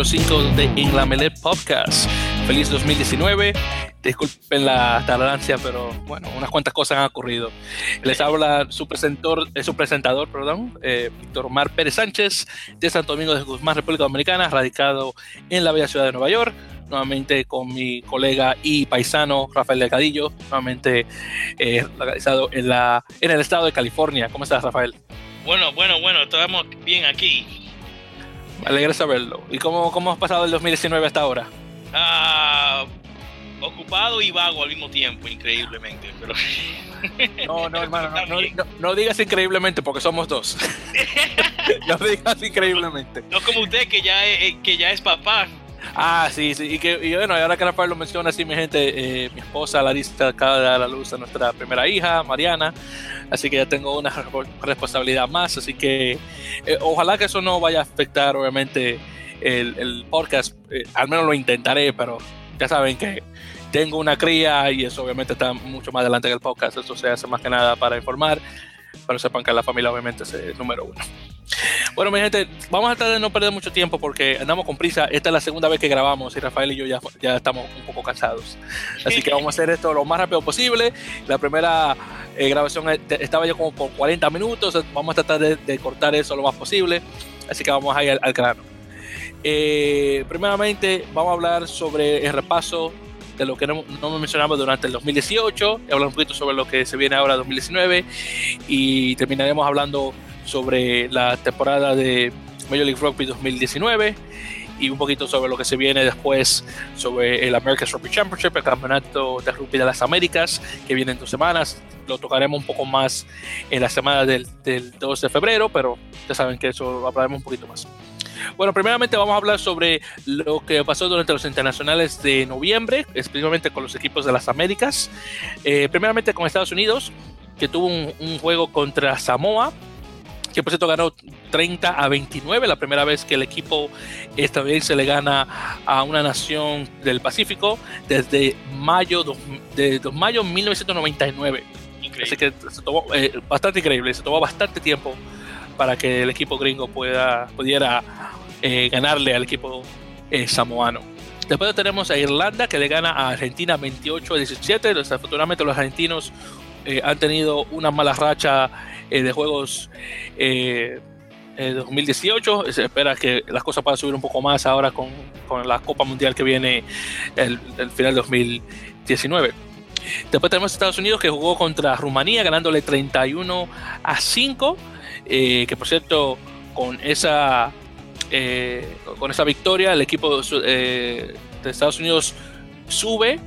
número 5 de En la Melee Podcast. Feliz 2019. Disculpen la tardancia, pero bueno, unas cuantas cosas han ocurrido. Les habla su, presentor, eh, su presentador, perdón, eh, Víctor Omar Pérez Sánchez, de Santo Domingo de Guzmán, República Dominicana, radicado en la bella ciudad de Nueva York nuevamente con mi colega y paisano Rafael Delgadillo, nuevamente eh, localizado en, la, en el estado de California. ¿Cómo estás, Rafael? Bueno, bueno, bueno, estamos bien aquí. Me alegra saberlo. ¿Y cómo, cómo has pasado el 2019 hasta ahora? Ah, ocupado y vago al mismo tiempo, increíblemente. Pero... No, no, hermano, no, no, digas increíblemente porque somos dos. no digas increíblemente. No como usted que ya es, que ya es papá. Ah, sí, sí. Y, que, y bueno, ahora que Rafael lo menciona, así mi gente, eh, mi esposa Larissa acaba de dar a luz a nuestra primera hija, Mariana. Así que ya tengo una responsabilidad más. Así que eh, ojalá que eso no vaya a afectar, obviamente, el, el podcast. Eh, al menos lo intentaré, pero ya saben que tengo una cría y eso obviamente está mucho más adelante que el podcast. Eso se hace más que nada para informar, pero sepan que la familia obviamente es el número uno. Bueno, mi gente, vamos a tratar de no perder mucho tiempo porque andamos con prisa. Esta es la segunda vez que grabamos y Rafael y yo ya, ya estamos un poco cansados. Así que vamos a hacer esto lo más rápido posible. La primera eh, grabación eh, estaba ya como por 40 minutos. Vamos a tratar de, cortar eso lo más posible. Así que vamos a ir al, grano. Eh, primeramente, vamos a hablar sobre el repaso de lo que no, no mencionamos durante el 2018, hablar un poquito sobre lo que se viene ahora 2019 y terminaremos hablando sobre la temporada de Major League Rugby 2019 y un poquito sobre lo que se viene después sobre el American Rugby Championship, el campeonato de rugby de las Américas, que viene en dos semanas. Lo tocaremos un poco más en la semana del, del 2 de febrero, pero ya saben que eso hablaremos un poquito más. Bueno, primeramente vamos a hablar sobre lo que pasó durante los internacionales de noviembre, especialmente con los equipos de las Américas. Eh, primeramente con Estados Unidos, que tuvo un, un juego contra Samoa, que por cierto ganó 30 a 29, la primera vez que el equipo estadounidense le gana a una nación del Pacífico desde mayo de, mayo 1999. Así que se tomó eh, bastante increíble, se tomó bastante tiempo para que el equipo gringo pueda, pudiera eh, ganarle al equipo eh, samoano. Después tenemos a Irlanda que le gana a Argentina 28 a 17. Desafortunadamente los argentinos han tenido una mala racha de juegos eh, 2018. Se espera que las cosas puedan subir un poco más ahora con, con la Copa Mundial que viene el, el final de 2019. Después tenemos Estados Unidos que jugó contra Rumanía ganándole 31 a 5. Eh, que por cierto, con esa, eh, con esa victoria, el equipo eh, de Estados Unidos sube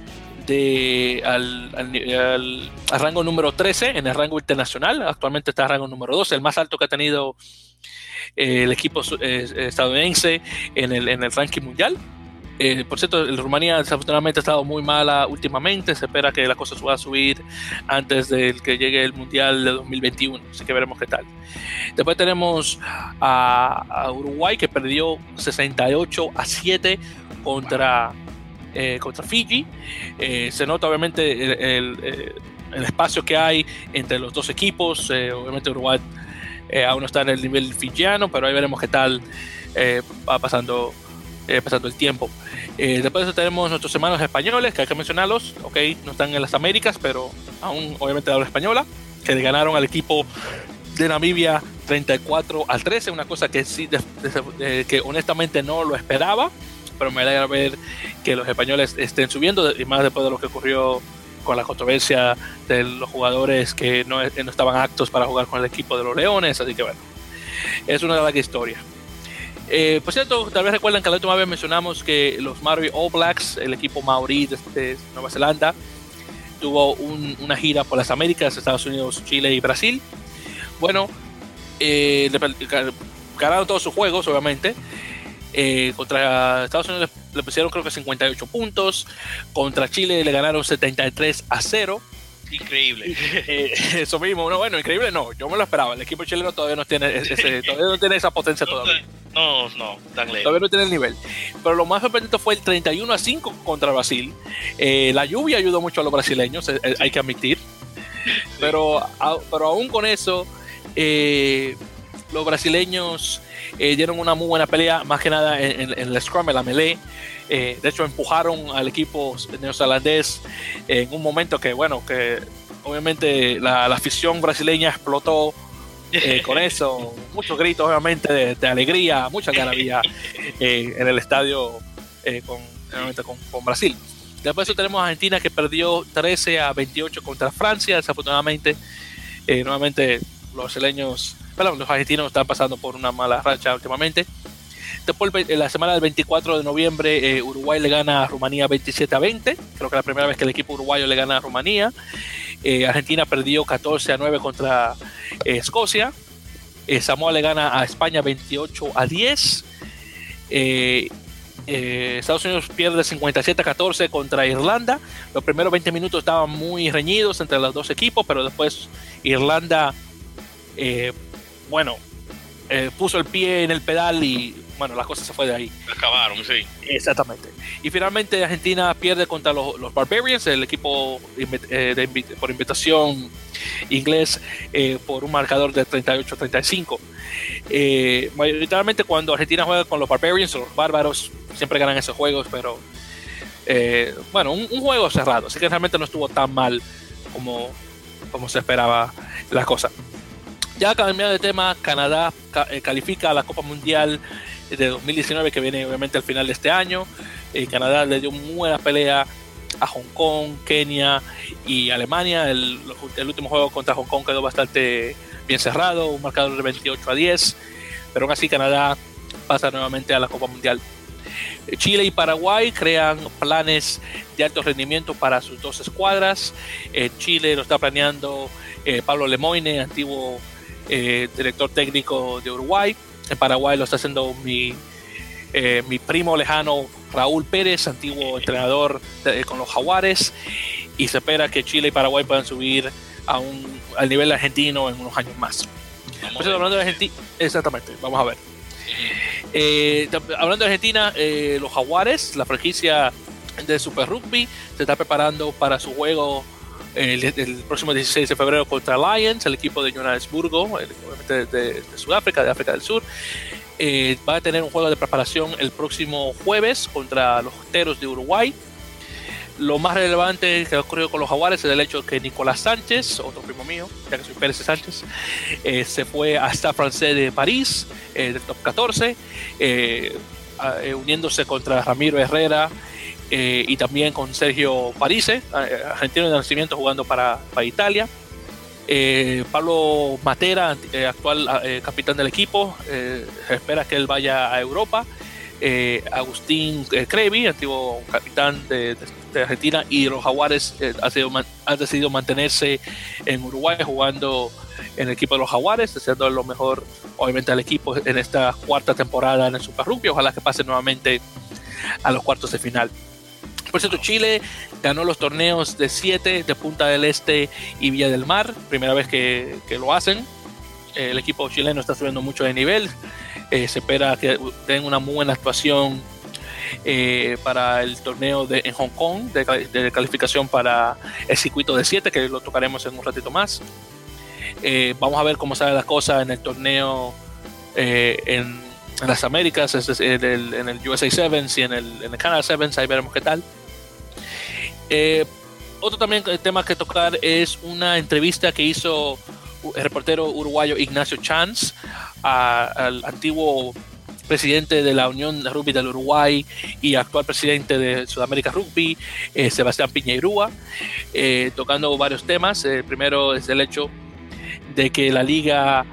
de, al, al, rango número 13 en el rango internacional. Actualmente está rango número 12, el más alto que ha tenido el equipo estadounidense en el, en el ranking mundial. Eh, por cierto, el Rumanía desafortunadamente ha estado muy mala últimamente. Se espera que la cosa suba a subir antes de que llegue el Mundial de 2021. Así que veremos qué tal. Después tenemos a, a Uruguay que perdió 68 a 7 contra eh, contra Fiji. Eh, se nota obviamente el, eh, el, espacio que hay entre los dos equipos. obviamente Uruguay aún no está en el nivel fijiano, pero ahí veremos qué tal va pasando, pasando el tiempo. después tenemos nuestros hermanos españoles, que hay que mencionarlos, ok, no están en las Américas, pero aún obviamente habla española, que le ganaron al equipo de Namibia 34 al 13, una cosa que sí, que honestamente no lo esperaba pero me alegra ver que los españoles estén subiendo, y más después de lo que ocurrió con la controversia de los jugadores que no, no estaban aptos para jugar con el equipo de los Leones, así que bueno, es una larga historia. Eh, por cierto, tal vez recuerdan que la última vez mencionamos que los Maori All Blacks, el equipo maorí de, Nueva Zelanda, tuvo una gira por las Américas, Estados Unidos, Chile y Brasil. Bueno, eh, ganaron todos sus juegos, obviamente, eh, contra Estados Unidos le pusieron creo que 58 puntos. Contra Chile le ganaron 73 a 0. Increíble. Eh, eso mismo, no, bueno, increíble no, yo me lo esperaba. El equipo chileno todavía no tiene, ese, todavía no tiene esa potencia todavía. No, no, tan lejos. Todavía no tiene el nivel. Pero lo más sorprendente fue el 31 a 5 contra Brasil. Eh, la lluvia ayudó mucho a los brasileños, hay que admitir. Pero, pero aún con eso, los brasileños eh, dieron una muy buena pelea, más que nada en, el scrum, en la melee. Eh, de hecho, empujaron al equipo neozelandés en un momento que, bueno, que obviamente la, afición brasileña explotó eh, con eso. Muchos gritos, obviamente, de, alegría, mucha garabía en el estadio con, con, con, Brasil. Después de eso tenemos a Argentina que perdió 13 a 28 contra Francia, desafortunadamente. nuevamente los brasileños los argentinos están pasando por una mala racha últimamente. Después, la semana del 24 de noviembre, eh, Uruguay le gana a Rumanía 27 a 20. Creo que es la primera vez que el equipo uruguayo le gana a Rumanía. Eh, Argentina perdió 14 a 9 contra eh, Escocia. Samoa le gana a España 28 a 10. Estados Unidos pierde 57 a 14 contra Irlanda. Los primeros 20 minutos estaban muy reñidos entre los dos equipos, pero después Irlanda bueno, eh, puso el pie en el pedal y bueno, las cosas se fue de ahí. Acabaron, sí. Exactamente. Y finalmente Argentina pierde contra los, Barbarians, el equipo eh, por invitación inglés, eh, por un marcador de 38-35. mayoritariamente cuando Argentina juega con los Barbarians, los bárbaros siempre ganan esos juegos, pero bueno, un, un, juego cerrado, así que realmente no estuvo tan mal como, como se esperaba la cosa. Ya cambiando de tema, Canadá eh, califica a la Copa Mundial de 2019 que viene obviamente al final de este año. Eh, Canadá le dio muy buena pelea a Hong Kong, Kenia y Alemania. El, último juego contra Hong Kong quedó bastante bien cerrado, un marcador de 28 a 10, pero aún así Canadá pasa nuevamente a la Copa Mundial. Eh, Chile y Paraguay crean planes de alto rendimiento para sus dos escuadras. Chile lo está planeando Pablo Lemoine, antiguo eh, director técnico de Uruguay. En Paraguay lo está haciendo mi, eh, mi primo lejano Raúl Pérez, antiguo entrenador con los Jaguares. Y se espera que Chile y Paraguay puedan subir a un, al nivel argentino en unos años más. hablando de Argentina, exactamente, vamos a ver. Eh, hablando de Argentina, los Jaguares, la franquicia de Super Rugby, se está preparando para su juego el, próximo 16 de febrero contra Lions, el equipo de Johannesburgo, de, de, Sudáfrica, de África del Sur. Eh, va a tener un juego de preparación el próximo jueves contra los Teros de Uruguay. Lo más relevante que ha ocurrido con los Jaguares es el hecho de que Nicolás Sánchez, otro primo mío, ya que soy Pérez Sánchez, eh, se fue hasta Francés de París, eh, del top 14, uniéndose contra Ramiro Herrera eh, y también con Sergio Parise, eh, argentino de nacimiento jugando para, para Italia. Eh, Pablo Matera, actual capitán del equipo, se espera que él vaya a Europa. Agustín Crevi, antiguo capitán de, Argentina, y los Jaguares han decidido mantenerse en Uruguay jugando en el equipo de los Jaguares, deseando lo mejor, obviamente, al equipo en esta cuarta temporada en el Super Rugby. Ojalá que pase nuevamente a los cuartos de final. Por cierto, Chile ganó los torneos de 7 de Punta del Este y Villa del Mar, primera vez que, lo hacen. El equipo chileno está subiendo mucho de nivel. Eh, se espera que tengan una muy buena actuación eh, para el torneo de, en Hong Kong de, calificación para el circuito de 7, que lo tocaremos en un ratito más. Eh, vamos a ver cómo sale la cosa en el torneo en, las Américas, en el, en el USA Sevens y en el, en el Canada Sevens, ahí veremos qué tal. Eh, otro también tema que tocar es una entrevista que hizo el reportero uruguayo Ignacio Chance al antiguo presidente de la Unión de Rugby del Uruguay y actual presidente de Sudamérica Rugby, eh, Sebastián Piñeirúa, eh, tocando varios temas. El primero es el hecho de que la Liga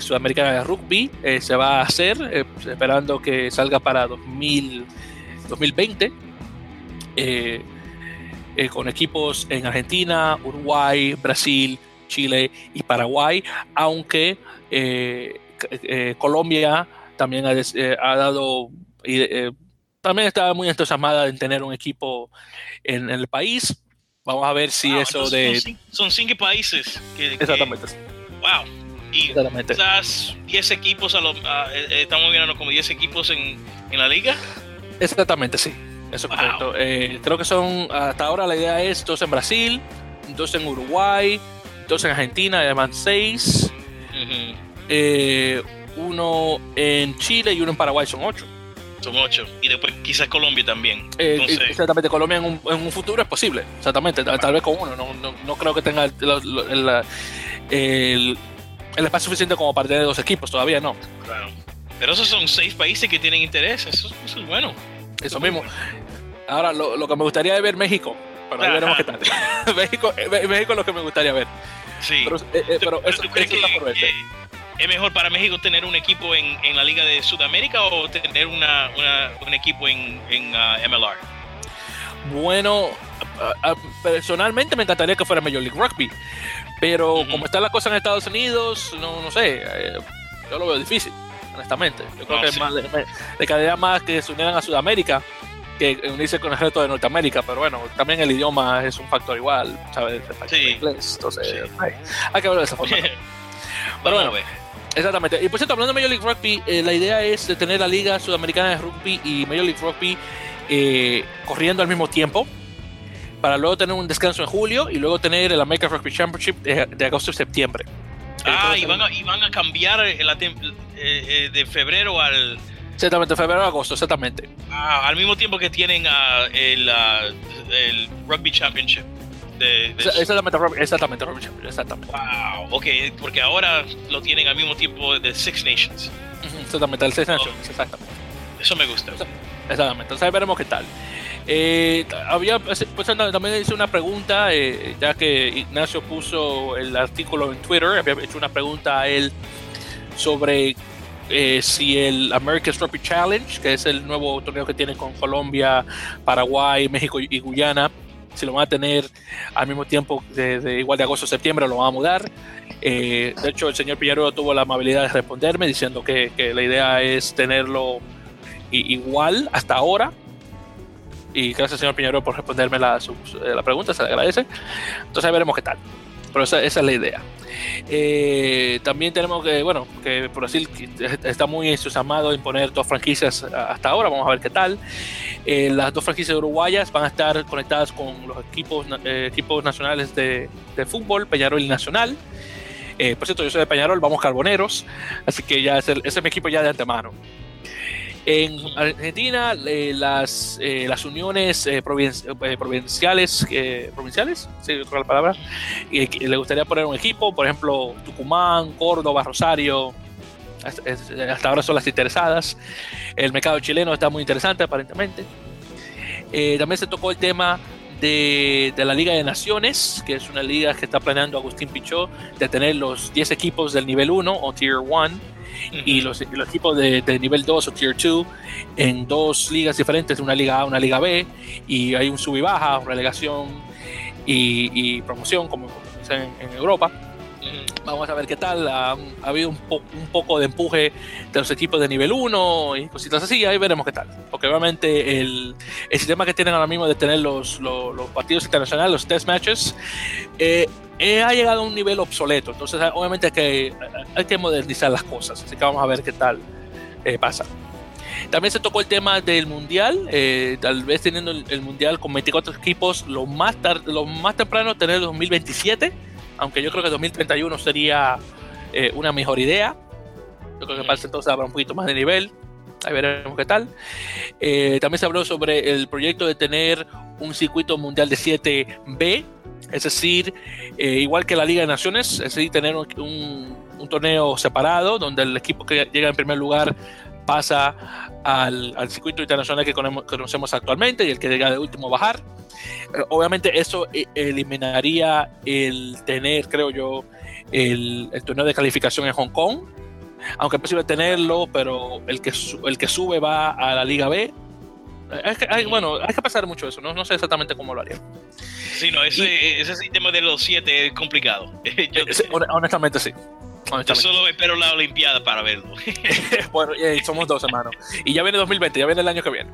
Sudamericana de Rugby se va a hacer, esperando que salga para 2000, 2020. Eh, con equipos en Argentina, Uruguay, Brasil, Chile y Paraguay, aunque eh, eh, Colombia también ha, dado, también está muy entusiasmada en tener un equipo en, el país. Vamos a ver si eso de... Son cinco, países. Que, Exactamente. wow. Y quizás 10 equipos, estamos viendo como 10 equipos en, en la liga. Exactamente, sí. Eso es correcto. Eh, creo que son, hasta ahora la idea es dos en Brasil, dos en Uruguay, dos en Argentina, además seis. eh, uno en Chile y uno en Paraguay, son ocho. Son ocho. Y después quizás Colombia también. Eh, exactamente, Colombia en un, futuro es posible. Exactamente, tal, vez con uno. No, creo que tenga el, el, espacio suficiente como para tener dos equipos, todavía no. Claro. Pero esos son seis países que tienen interés, eso, es bueno. Eso, mismo. Ahora, lo, que me gustaría es ver México, pero ahí veremos qué tal. México, eh, México es lo que me gustaría ver. Sí. Pero, eh, pero, eso, ¿Es mejor para México tener un equipo en, en la Liga de Sudamérica o tener una, un equipo en, en uh, MLR? Bueno, personalmente me encantaría que fuera Major League Rugby, pero como está la cosa en Estados Unidos, no, no sé, eh, yo lo veo difícil, honestamente. Yo creo que más, le, quedaría más que se unieran a Sudamérica que unirse con el resto de Norteamérica, pero bueno, también el idioma es un factor igual, ¿sabes? Sí. Inglés, entonces hay, que verlo de esa forma. pero bueno, Exactamente. Y por cierto, hablando de Major League Rugby, eh, la idea es de tener la Liga Sudamericana de Rugby y Major League Rugby eh, corriendo al mismo tiempo para luego tener un descanso en julio y luego tener el American Rugby Championship de, agosto y septiembre. Ah, y, van a, cambiar eh, de febrero al... Exactamente, febrero a agosto, exactamente. Ah, al mismo tiempo que tienen el, el Rugby Championship exactamente, exactamente, exactamente. Wow, ok, porque ahora lo tienen al mismo tiempo de Six Nations. Exactamente, el Six Nations, exactamente. Eso me gusta. Exactamente, entonces veremos qué tal. Eh, había, pues, pues también hice una pregunta, eh, ya que Ignacio puso el artículo en Twitter, había hecho una pregunta a él sobre eh, si el American Rugby Challenge, que es el nuevo torneo que tiene con Colombia, Paraguay, México y Guyana, si lo van a tener al mismo tiempo de, igual de agosto a septiembre lo van a mudar. Eh, de hecho, el señor Piñero tuvo la amabilidad de responderme diciendo que, la idea es tenerlo igual hasta ahora. Y gracias, señor Piñero, por responderme la, la pregunta, se le agradece. Entonces, veremos qué tal. Pero esa, esa es la idea. Eh, también tenemos que, bueno, que Brasil está muy entusiasmado en poner dos franquicias hasta ahora, vamos a ver qué tal. Eh, las dos franquicias uruguayas van a estar conectadas con los equipos, eh, equipos nacionales de, fútbol, Peñarol y Nacional. por cierto, yo soy de Peñarol, vamos Carboneros, así que ya ese es mi equipo ya de antemano. En Argentina, eh, las, eh, las uniones eh, provinciales, provinciales, sí, la palabra, le gustaría poner un equipo, por ejemplo, Tucumán, Córdoba, Rosario, hasta, ahora son las interesadas. El mercado chileno está muy interesante, aparentemente. también se tocó el tema de, de, la Liga de Naciones, que es una liga que está planeando Agustín Pichot, de tener los 10 equipos del nivel 1 o Tier 1 y los, equipos de, nivel 2 o Tier 2 en dos ligas diferentes, una liga A, una liga B, y hay un sub y baja, relegación y, promoción, como, en, en Europa. Vamos a ver qué tal. Ha, habido un, poco de empuje de los equipos de nivel 1 y cositas así. Ahí veremos qué tal. Porque obviamente el, el sistema que tienen ahora mismo de tener los, los, partidos internacionales, los test matches, eh, eh, ha llegado a un nivel obsoleto. Entonces, obviamente, hay que, hay que modernizar las cosas. Así que vamos a ver qué tal eh, pasa. También se tocó el tema del mundial, tal vez teniendo el, mundial con 24 equipos, lo más, lo más temprano tener el 2027, aunque yo creo que 2031 sería una mejor idea. Yo creo que para entonces habrá un poquito más de nivel. Ahí veremos qué tal. también se habló sobre el proyecto de tener un circuito mundial de 7B, es decir, eh, igual que la Liga de Naciones, es decir, tener un, torneo separado donde el equipo que llega en primer lugar pasa al, circuito internacional que conocemos actualmente y el que llega de último bajar. Eh, obviamente eso eh, eliminaría el tener, creo yo, el, torneo de calificación en Hong Kong, aunque es posible tenerlo, pero el que, el que sube va a la Liga B hay, bueno, hay que pasar mucho eso, no, no sé exactamente cómo lo haría. Sí, no, ese, ese sistema de los siete es complicado. Yo, honestamente sí. Yo solo espero la Olimpiada para verlo. bueno, somos dos hermanos. Y ya viene 2020, ya viene el año que viene.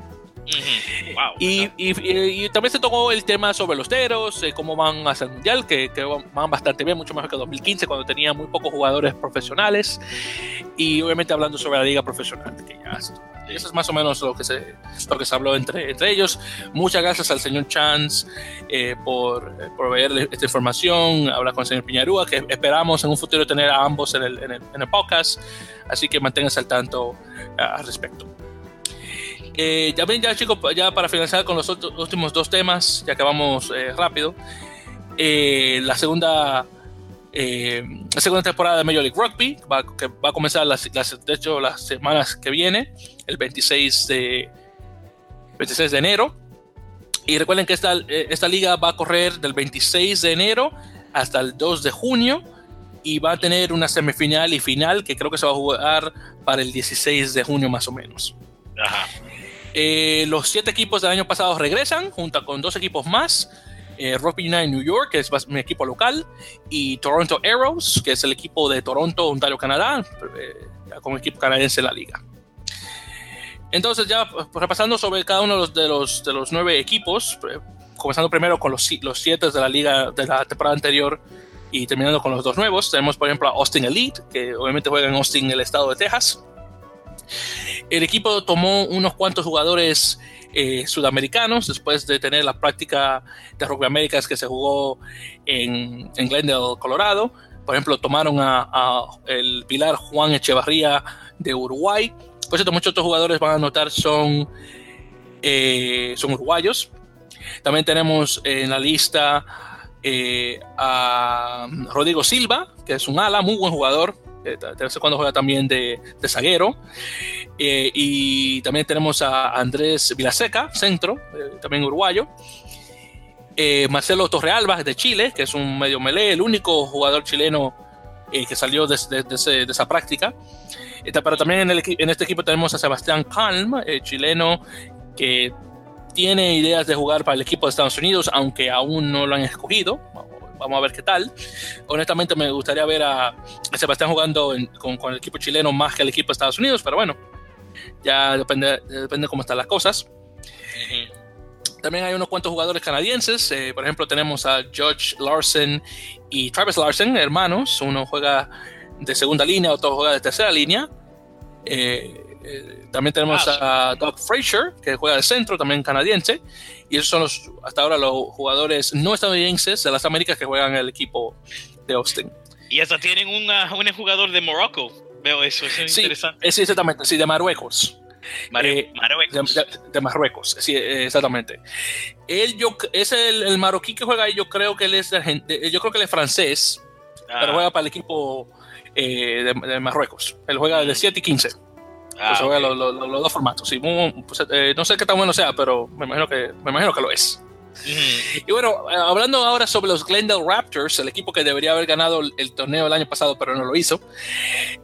Y, también se tocó el tema sobre los teros, eh, cómo van hacia el mundial, que, van bastante bien, mucho mejor que 2015, cuando tenía muy pocos jugadores profesionales. Y obviamente hablando sobre la liga profesional, que ya eso es más o menos lo que se, lo que se habló entre, entre ellos. Muchas gracias al señor Chance eh, por eh, proveerle esta información. Habla con el señor Piñarúa, que esperamos en un futuro tener a ambos en el, en el, en el podcast. Así que manténganse al tanto al respecto. Eh, ya ven, ya chicos, ya para finalizar con los últimos dos temas, ya que vamos eh, rápido. Eh, la segunda la segunda temporada de Major League Rugby va, que va a comenzar las, de hecho las semanas que viene, el 26 de 26 de enero. Y recuerden que esta, esta liga va a correr del 26 de enero hasta el 2 de junio y va a tener una semifinal y final que creo que se va a jugar para el 16 de junio más o menos. Ajá. Eh, los siete equipos del año pasado regresan, junto con dos equipos más. Eh, Rugby United New York, que es mi equipo local, y Toronto Arrows, que es el equipo de Toronto, Ontario, Canadá, eh, como equipo canadiense de la liga. Entonces, ya pues, repasando sobre cada uno de los, de los, de los nueve equipos, eh, comenzando primero con los, los siete de la liga de la temporada anterior y terminando con los dos nuevos, tenemos por ejemplo a Austin Elite, que obviamente juega en Austin, el estado de Texas. El equipo tomó unos cuantos jugadores eh, sudamericanos después de tener la práctica de Rugby Américas que se jugó en, Glendale, Colorado. Por ejemplo, tomaron a, el pilar Juan Echevarría de Uruguay. Por cierto, muchos otros jugadores van a notar son, eh, son uruguayos. También tenemos en la lista eh, a Rodrigo Silva, que es un ala, muy buen jugador, de vez cuando juega también de, de zaguero. Eh, y también tenemos a Andrés Vilaseca, centro, eh, también uruguayo. Eh, Marcelo Torrealba de Chile, que es un medio melé, el único jugador chileno que salió de, de, esa práctica. pero también en, el, en, este equipo tenemos a Sebastián Calm, chileno, que tiene ideas de jugar para el equipo de Estados Unidos, aunque aún no lo han escogido vamos a ver qué tal. Honestamente me gustaría ver a, Sebastián jugando con, el equipo chileno más que el equipo de Estados Unidos, pero bueno, ya depende, depende cómo están las cosas. También hay unos cuantos jugadores canadienses, eh, por ejemplo tenemos a George Larson y Travis Larson, hermanos, uno juega de segunda línea, otro juega de tercera línea. Eh, eh, también tenemos ah, a Doug Fraser, que juega de centro, también canadiense. Y esos son los, hasta ahora los jugadores no estadounidenses de las Américas que juegan el equipo de Austin. Y hasta tienen un jugador de Morocco. Veo eso, es interesante. Sí, exactamente, sí, de Marruecos. Eh, Marruecos. De, Marruecos, sí, exactamente. Él yo, es el, marroquí que juega ahí, yo creo que él es, yo creo que él es francés, pero ah. juega para el equipo eh, de, Marruecos. Él juega de 7 mm. y 15. Ah, juega los, dos formatos. Sí, pues, eh, no sé qué tan bueno sea, pero me imagino que, me imagino que lo es. Y bueno, eh, hablando ahora sobre los Glendale Raptors, el equipo que debería haber ganado el, torneo el año pasado, pero no lo hizo.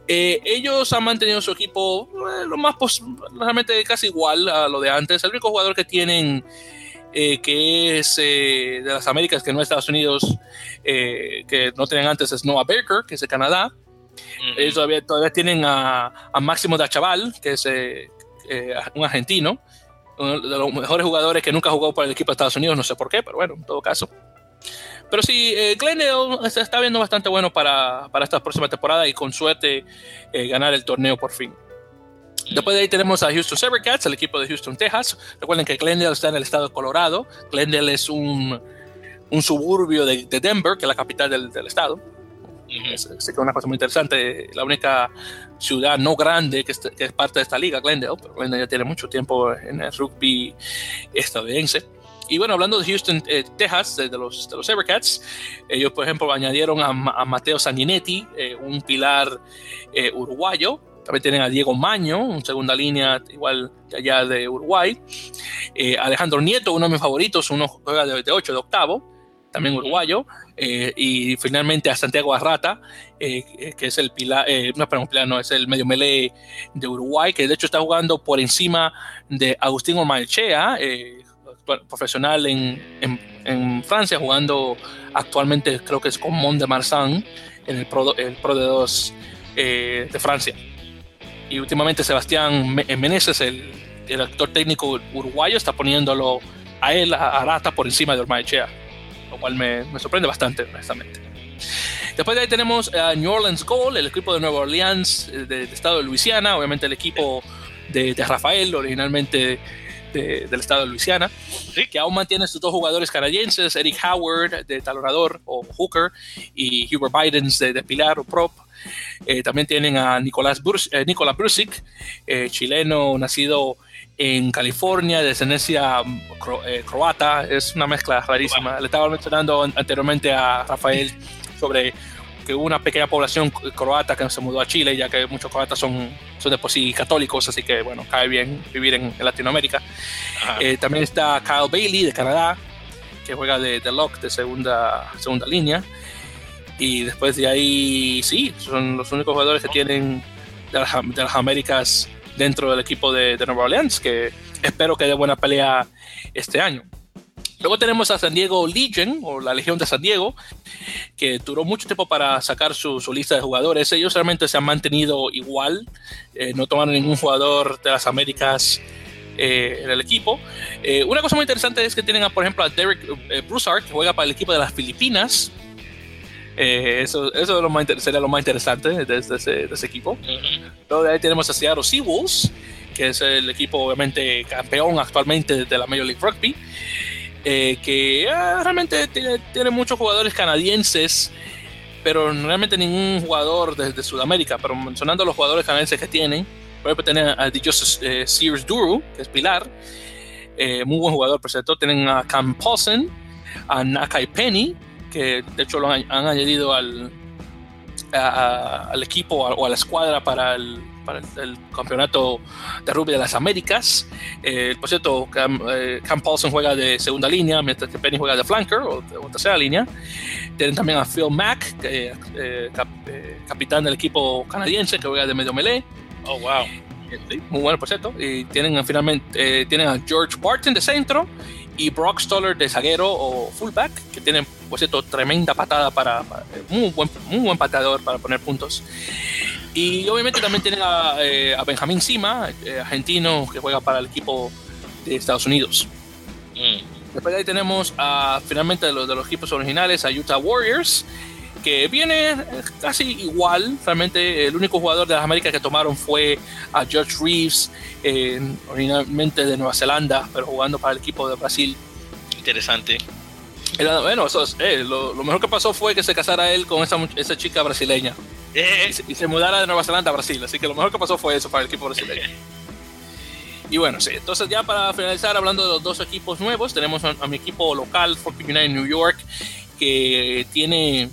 Eh, ellos han mantenido su equipo eh, lo más realmente casi igual a lo de antes. El único jugador que tienen que es de las Américas, que no es Estados Unidos, que no tienen antes, es Noah Baker, que es de Canadá. Ellos todavía, todavía tienen a, a Máximo Dachaval, que es un argentino uno de los mejores jugadores que nunca ha jugado para el equipo de Estados Unidos, no sé por qué, pero bueno, en todo caso. Pero sí, eh, Glendale se está viendo bastante bueno para, para esta próxima temporada y con suerte eh, ganar el torneo por fin. Después de ahí tenemos a Houston Sabercats, el equipo de Houston, Texas. Recuerden que Glendale está en el estado de Colorado. Glendale es un, un suburbio de, Denver, que es la capital del, del estado. Es, una cosa muy interesante. La única ciudad no grande que, es parte de esta liga, Glendale, pero Glendale ya tiene mucho tiempo en el rugby estadounidense. Y bueno, hablando de Houston, eh, Texas, de, los, de los Evercats, ellos, por ejemplo, añadieron a, Mateo Sanguinetti, eh, un pilar eh, uruguayo. También tienen a Diego Maño, un segunda línea igual de allá de Uruguay. Alejandro Nieto, uno de mis favoritos, uno juega de, de 8, de octavo también uruguayo, eh, y finalmente a Santiago Arrata, eh, eh, que es el pilar, no, perdón, pilar, no, es el medio melee de Uruguay, que de hecho está jugando por encima de Agustín Ormaechea, profesional en, en, Francia, jugando actualmente creo que es con Mont de Marsan en el Pro, el Pro de 2 de Francia. Y últimamente Sebastián Meneses, el director técnico uruguayo está poniéndolo a él, a Arata, por encima de Ormaechea, lo cual me, me sorprende bastante, honestamente. Después de ahí tenemos a New Orleans Gold, el equipo de Nueva Orleans, del de estado de Luisiana, obviamente el equipo de, de Rafael, originalmente del estado de Luisiana, que aún mantiene sus dos jugadores canadienses, Eric Howard de talonador o hooker y Hubert Bidens de, pilar o prop. Eh, también tienen a Nicolás eh, Nicolás Brusic, eh, chileno nacido en California, de descendencia croata, es una mezcla rarísima. Le estaba mencionando anteriormente a Rafael sobre que hubo una pequeña población croata que se mudó a Chile, ya que muchos croatas son, son de por sí católicos, así que bueno, cae bien vivir en, Latinoamérica. Eh, también está Kyle Bailey de Canadá, que juega de, de lock de segunda, segunda línea. Y después de ahí, sí, son los únicos jugadores que tienen de las, Américas dentro del equipo de, Nueva Orleans, que espero que dé buena pelea este año. Luego tenemos a San Diego Legion, o la Legión de San Diego, que duró mucho tiempo para sacar su, lista de jugadores. Ellos realmente se han mantenido igual, eh, no tomaron ningún jugador de las Américas eh, en el equipo. Eh, una cosa muy interesante es que tienen, por ejemplo, a Derek Broussard, que juega para el equipo de las Filipinas. Eso, eso es lo más sería lo más interesante de, ese, equipo. Luego de ahí tenemos a Seattle Seawolves, que es el equipo obviamente campeón actualmente de la Major League Rugby. Eh, que ah, realmente tiene, muchos jugadores canadienses, pero realmente ningún jugador desde Sudamérica. Pero mencionando los jugadores canadienses que tienen, por ejemplo, tienen a Dios eh, Sears Duru, que es Pilar, eh, muy buen jugador, por cierto. Tienen a Cam Paulsen, a Nakai Penny, que de hecho lo han, añadido al, al equipo o a la escuadra para el para el, campeonato de rugby de las Américas. Eh, por cierto, Cam, eh, Cam, Paulson juega de segunda línea, mientras que Penny juega de flanker o, de, tercera línea. Tienen también a Phil Mack, eh, capitán del equipo canadiense, que juega de medio melee. Oh, wow. muy bueno, por cierto. Y tienen finalmente tienen a George Barton de centro y Brock Stoller de zaguero o fullback, que tienen, por cierto, tremenda patada para, muy, buen, muy buen pateador para poner puntos. Y obviamente también tienen a, eh, Benjamín Sima, eh, argentino, que juega para el equipo de Estados Unidos. Mm. Después de ahí tenemos a, finalmente de los, de los equipos originales a Utah Warriors, que viene casi igual. Realmente el único jugador de las Américas que tomaron fue a George Reeves, originalmente de Nueva Zelanda, pero jugando para el equipo de Brasil. Interesante. bueno, eso eh, lo, mejor que pasó fue que se casara él con esa, esa chica brasileña. Eh. Y, se, mudara de Nueva Zelanda a Brasil. Así que lo mejor que pasó fue eso para el equipo brasileño. Y bueno, sí, entonces ya para finalizar, hablando de los dos equipos nuevos, tenemos a, mi equipo local, Fort United New York, que tiene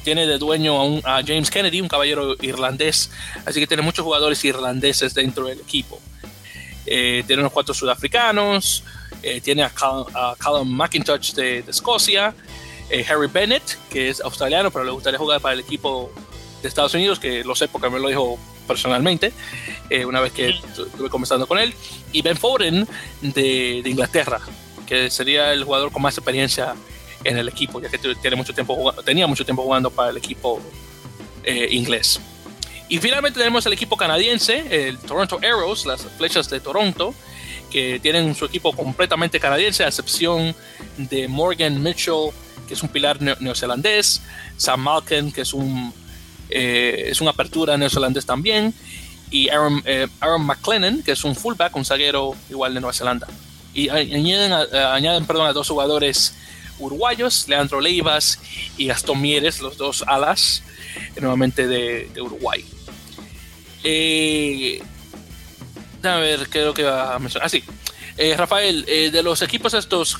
tiene de dueño a, James Kennedy, un caballero irlandés, así que tiene muchos jugadores irlandeses dentro del equipo. Eh, tiene unos cuatro sudafricanos, eh, tiene a, Callum McIntosh de, Escocia, eh, Harry Bennett, que es australiano, pero le gustaría jugar para el equipo de Estados Unidos, que lo sé porque me lo dijo personalmente, una vez que estuve conversando con él, y Ben Foden de, de Inglaterra, que sería el jugador con más experiencia en el equipo, ya que tiene mucho tiempo tenía mucho tiempo jugando para el equipo eh, inglés. Y finalmente tenemos el equipo canadiense, el Toronto Arrows, las flechas de Toronto, que tienen su equipo completamente canadiense, a excepción de Morgan Mitchell, que es un pilar neozelandés, Sam Malkin, que es un, eh, es una apertura neozelandés también, y Aaron, eh, Aaron McLennan, que es un fullback, un zaguero igual de Nueva Zelanda. Y añaden, añaden perdón, a dos jugadores uruguayos, Leandro Leivas y Gastón Mieres, los dos alas nuevamente de, Uruguay. Eh, a ver, creo que va a mencionar. Ah, sí. Eh, Rafael, eh, de los equipos estos,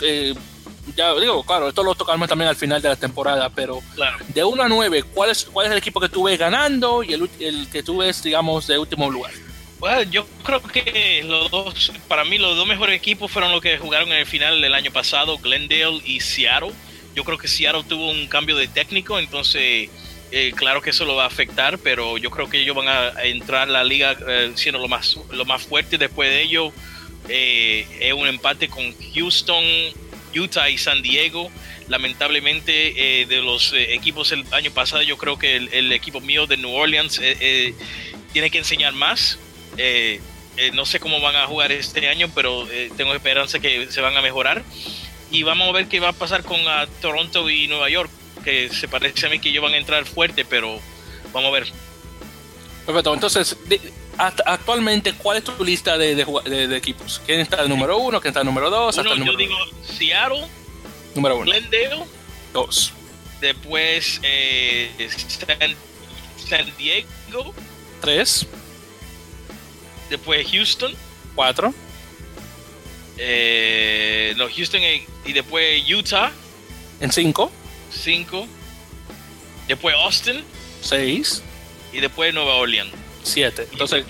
ya digo, claro, esto lo tocamos también al final de la temporada, pero de 1 a 9, ¿cuál es, ¿cuál es el equipo que tú ves ganando y el, el que tú ves, digamos, de último lugar? Bueno, yo creo que los dos, para mí los dos mejores equipos fueron los que jugaron en el final del año pasado, Glendale y Seattle. Yo creo que Seattle tuvo un cambio de técnico, entonces eh, claro que eso lo va a afectar, pero yo creo que ellos van a, entrar a la liga eh, siendo lo más, lo más fuerte. Después de ello eh, es un empate con Houston, Utah y San Diego. Lamentablemente de los equipos el año pasado, yo creo que el, el equipo mío de New Orleans tiene que enseñar más eh, no sé cómo van a jugar este año, pero tengo esperanza que se van a mejorar. Y vamos a ver qué va a pasar con Toronto y Nueva York, que se parece a mí que ellos van a entrar fuerte, pero vamos a ver. Perfecto, entonces, actualmente, ¿cuál es tu lista de, de, equipos? ¿Quién está el número uno? ¿Quién está el número dos? Uno, yo digo Seattle. Número uno. Glendale. Dos. Después eh, San, Diego. Tres. Después Houston. Cuatro. Eh, no, Houston y, después Utah. En cinco. Cinco. Después Austin. Seis. Y después Nueva Orleans. Siete. Entonces,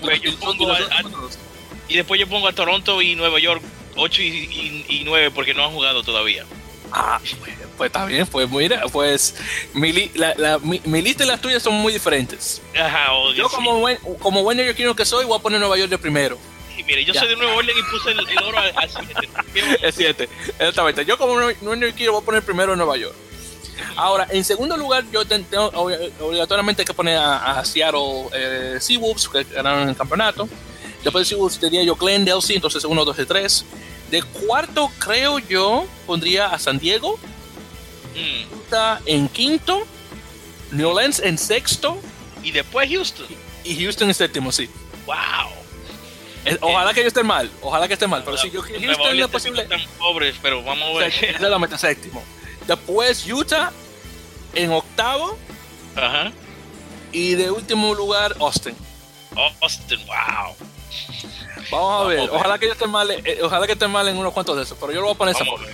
y después yo pongo a Toronto y Nueva York 8 y, y, 9 porque no han jugado todavía. Ah, pues, pues está bien, pues mira, pues mi, la, mi, lista y las tuyas son muy diferentes. Ajá, yo como buen, como buen neoyorquino que soy, voy a poner Nueva York de primero. Y mire, yo soy de Nueva Orleans y puse el, oro al 7. es 7, exactamente. Yo como neoyorquino voy a poner primero Nueva York. Ahora, en segundo lugar, yo tengo obligatoriamente que poner a, Seattle eh, Seawolves, que ganaron el campeonato. Después de Seawolves diría yo Glendale, sí, entonces 1, 2 y 3. De cuarto, creo yo, pondría a San Diego. Está mm. en quinto. New Orleans en sexto. Y después Houston. Y Houston en séptimo, sí. ¡Wow! ojalá que ellos estén mal, ojalá que estén mal, pero si yo Houston no es posible. Están pobres, pero vamos a ver. Es la meta séptimo. Después Utah en octavo. Ajá. Y de último lugar, Austin. Austin, wow. Vamos a ver. Ojalá que estén mal, eh, ojalá que estén mal en unos cuantos de esos, pero yo lo voy a poner esa forma.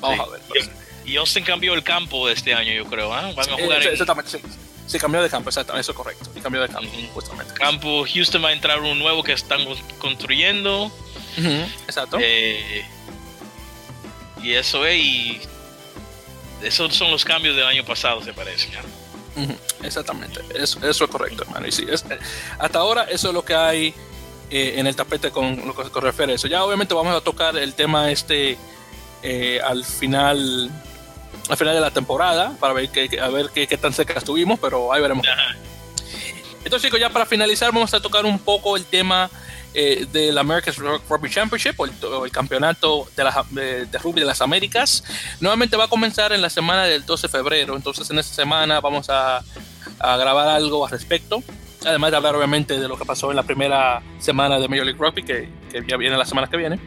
Vamos a ver. Pues. Y Austin cambió el campo de este año, yo creo. ¿eh? Van a jugar Exactamente, sí. Sí, cambió de campo, exactamente, eso es correcto. Y cambió de campo, justamente. Campo, Houston va a entrar un nuevo que están construyendo. exacto. Eh, y eso es, y esos son los cambios del año pasado, se parece. Exactamente, eso, eso, es correcto, hermano. Y sí, es, hasta ahora eso es lo que hay eh, en el tapete con lo que se refiere a eso. Ya obviamente vamos a tocar el tema este eh, al final al final de la temporada para ver qué, a ver qué, qué tan cerca estuvimos, pero ahí veremos. Entonces chicos, ya para finalizar vamos a tocar un poco el tema eh, del American Rugby Championship o el, campeonato de, de, rugby de las Américas. Nuevamente va a comenzar en la semana del 12 de febrero, entonces en esta semana vamos a, grabar algo al respecto. Además de hablar obviamente de lo que pasó en la primera semana de Major League Rugby, que, que ya viene la semana que viene.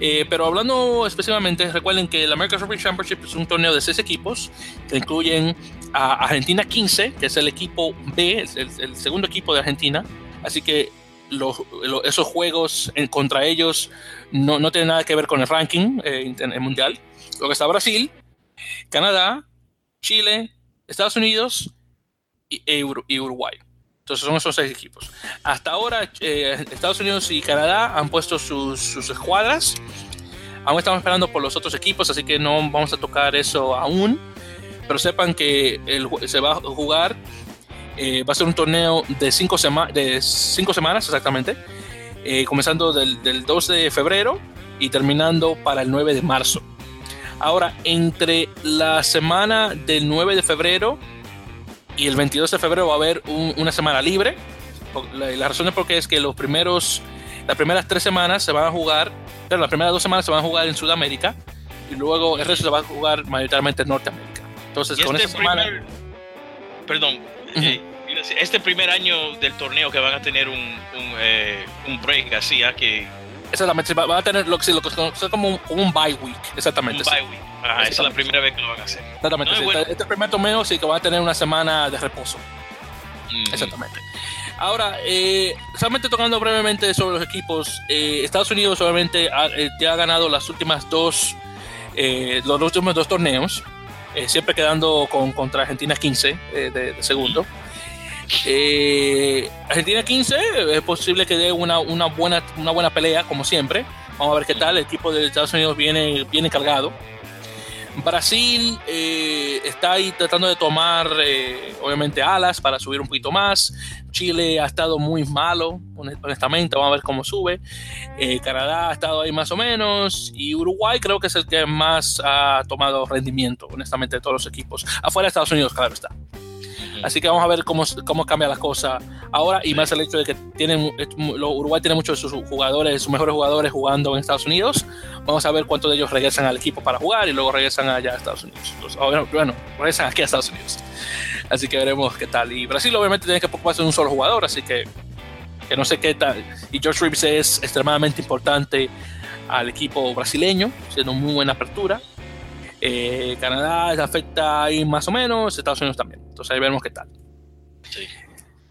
Eh, pero hablando específicamente, recuerden que el American Rugby Championship es un torneo de seis equipos que incluyen a Argentina 15, que es el equipo B, el, el segundo equipo de Argentina. Así que esos juegos contra ellos no, no, tienen nada que ver con el ranking eh, mundial. Lo que está Brasil, Canadá, Chile, Estados Unidos y, e y Uruguay. Entonces son esos seis equipos. Hasta ahora eh, Estados Unidos y Canadá han puesto sus, sus, escuadras. Aún estamos esperando por los otros equipos, así que no vamos a tocar eso aún. Pero sepan que el, se va a jugar eh, va a ser un torneo de cinco, de cinco semanas exactamente, eh, comenzando del, del 2 de febrero y terminando para el 9 de marzo. Ahora, entre la semana del 9 de febrero y el 22 de febrero va a haber una semana libre. La, la, razón es porque es que los primeros, las primeras tres semanas se van a jugar, pero las primeras dos semanas se van a jugar en Sudamérica y luego el resto se va a jugar mayoritariamente en Norteamérica. Entonces, con este semana... Perdón, eh, este primer año del torneo que van a tener un, un, eh, un break así, ¿ah? que Exactamente, van a tener lo que, lo que es como un, bye week, exactamente. Un bye week. Ajá, esa es la primera vez que lo van a hacer. Exactamente, sí. este, este primer torneo sí que van a tener una semana de reposo. Exactamente. Ahora, eh, solamente tocando brevemente sobre los equipos, eh, Estados Unidos obviamente ha, eh, ya ha ganado las últimas dos, eh, los últimos dos torneos, eh, siempre quedando con, contra Argentina 15 de, de, segundo. Eh, Argentina 15 es posible que dé una, buena, una buena pelea, como siempre. Vamos a ver qué tal. El equipo de Estados Unidos viene, viene cargado. Brasil eh, está ahí tratando de tomar, eh, obviamente, alas para subir un poquito más. Chile ha estado muy malo, honestamente. Vamos a ver cómo sube. Canadá ha estado ahí más o menos. Y Uruguay creo que es el que más ha tomado rendimiento, honestamente, de todos los equipos. Afuera de Estados Unidos, claro está. Así que vamos a ver cómo, cómo cambia la cosa ahora y más el hecho de que tienen, Uruguay tiene muchos de sus jugadores, sus mejores jugadores jugando en Estados Unidos. Vamos a ver cuántos de ellos regresan al equipo para jugar y luego regresan allá a Estados Unidos. bueno, regresan aquí a Estados Unidos. Así que veremos qué tal. Y Brasil obviamente tiene que preocuparse de un solo jugador, así que, que no sé qué tal. Y George Reeves es extremadamente importante al equipo brasileño, siendo muy buena apertura. Eh, Canadá afecta ahí más o menos, Estados Unidos también. Entonces ahí veremos qué tal. Sí.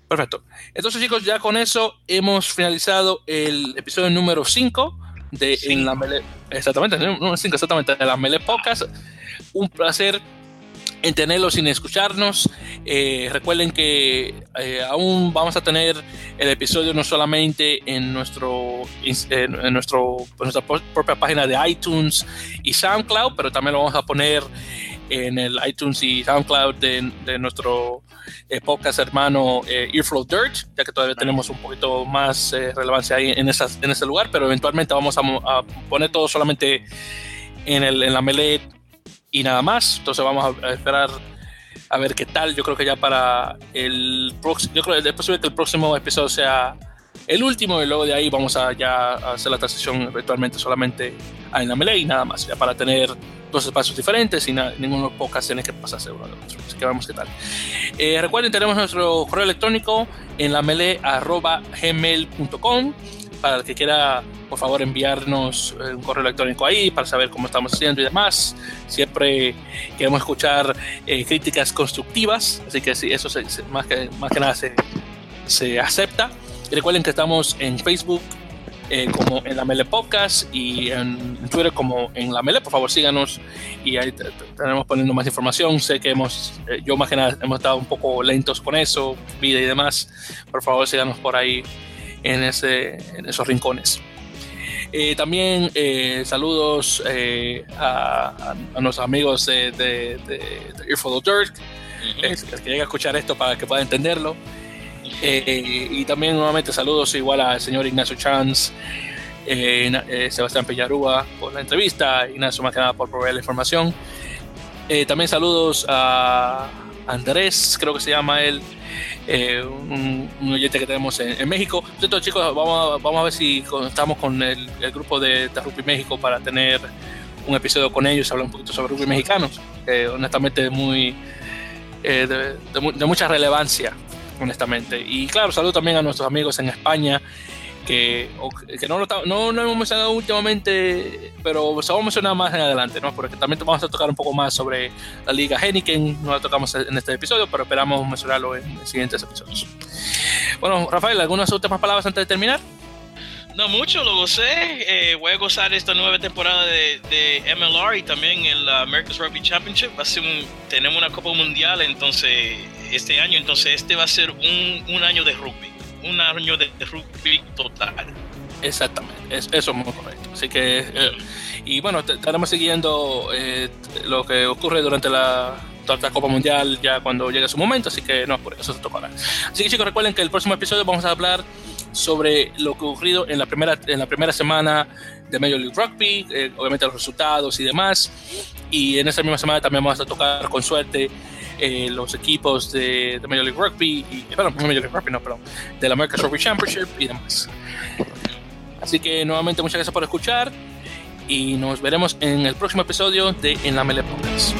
Perfecto. Entonces chicos, ya con eso hemos finalizado el episodio número 5 de en la Mele, exactamente, número 5 exactamente, de la Mele Podcast. Un placer en tenerlos sin escucharnos. Eh, recuerden que eh, aún vamos a tener el episodio no solamente en, nuestro, en, nuestro, nuestra propia página de iTunes y SoundCloud, pero también lo vamos a poner en el iTunes y SoundCloud de, de nuestro eh, podcast hermano Earflow Dirt, ya que todavía tenemos un poquito más relevancia ahí en, esas, en ese lugar, pero eventualmente vamos a, a poner todo solamente en, el, en la melee y nada más. Entonces vamos a esperar a ver qué tal. Yo creo que ya para el próximo, yo creo es posible que el próximo episodio sea el último y luego de ahí vamos a ya hacer la transición eventualmente solamente a la y nada más, ya para tener dos espacios diferentes y ninguno los tiene que pasarse uno de otro. Así que vamos qué tal. Eh, recuerden, tenemos nuestro correo electrónico en la gmail.com para el que quiera, por favor, enviarnos eh, un correo electrónico ahí para saber cómo estamos haciendo y demás. Siempre queremos escuchar eh, críticas constructivas, así que sí, eso más, que, más que nada se, se acepta. Y recuerden que estamos en Facebook eh, como en la Mele Podcast y en Twitter como en la Mele. Por favor, síganos y ahí tenemos poniendo más información. Sé que hemos, yo más que nada, hemos estado un poco lentos con eso, vida y demás. Por favor, síganos por ahí en, ese, en esos rincones. Eh, también eh, saludos eh, a, a, nuestros amigos de, de, de, de Earful of Dirt, que llegue a escuchar esto para que pueda entenderlo. y también nuevamente saludos igual al señor Ignacio Chance, Sebastián Pellarúa por la entrevista, Ignacio más que nada por proveer la información. también saludos a Andrés, creo que se llama él, eh, un, oyente que tenemos en, México. Entonces, chicos, vamos a, vamos a ver si estamos con el, grupo de, de, Rugby México para tener un episodio con ellos, hablar un poquito sobre rugby mexicanos, honestamente muy, eh, de, de, mucha relevancia, honestamente. Y claro, saludo también a nuestros amigos en España que, no, lo, no, no, hemos mencionado últimamente, pero se vamos a mencionar más en adelante, ¿no? Porque también vamos a tocar un poco más sobre la Liga Henneken, no la tocamos en este episodio, pero esperamos mencionarlo en, en siguientes episodios. Bueno, Rafael, ¿algunas últimas palabras antes de terminar? No mucho, lo gocé. Eh, voy a gozar esta nueva temporada de, MLR y también el America's Rugby Championship. Va tenemos una Copa Mundial entonces este año, entonces este va a ser un, un año de rugby un año de rugby total. Exactamente, eso es muy correcto. Así que, eh, y bueno, estaremos siguiendo eh, lo que ocurre durante la, la Copa Mundial ya cuando llegue su momento, así que no, por eso se tocará. Así que chicos, recuerden que el próximo episodio vamos a hablar sobre lo que ocurrido en la primera, en la primera semana de Major League Rugby, eh, obviamente los resultados y demás. Y en esa misma semana también vamos a tocar con suerte eh, los equipos de, de, Major League Rugby, y, eh, perdón, Major League Rugby, no, perdón, de la American Rugby Championship y demás. Así que nuevamente muchas gracias por escuchar y nos veremos en el próximo episodio de En la Mele Podcast.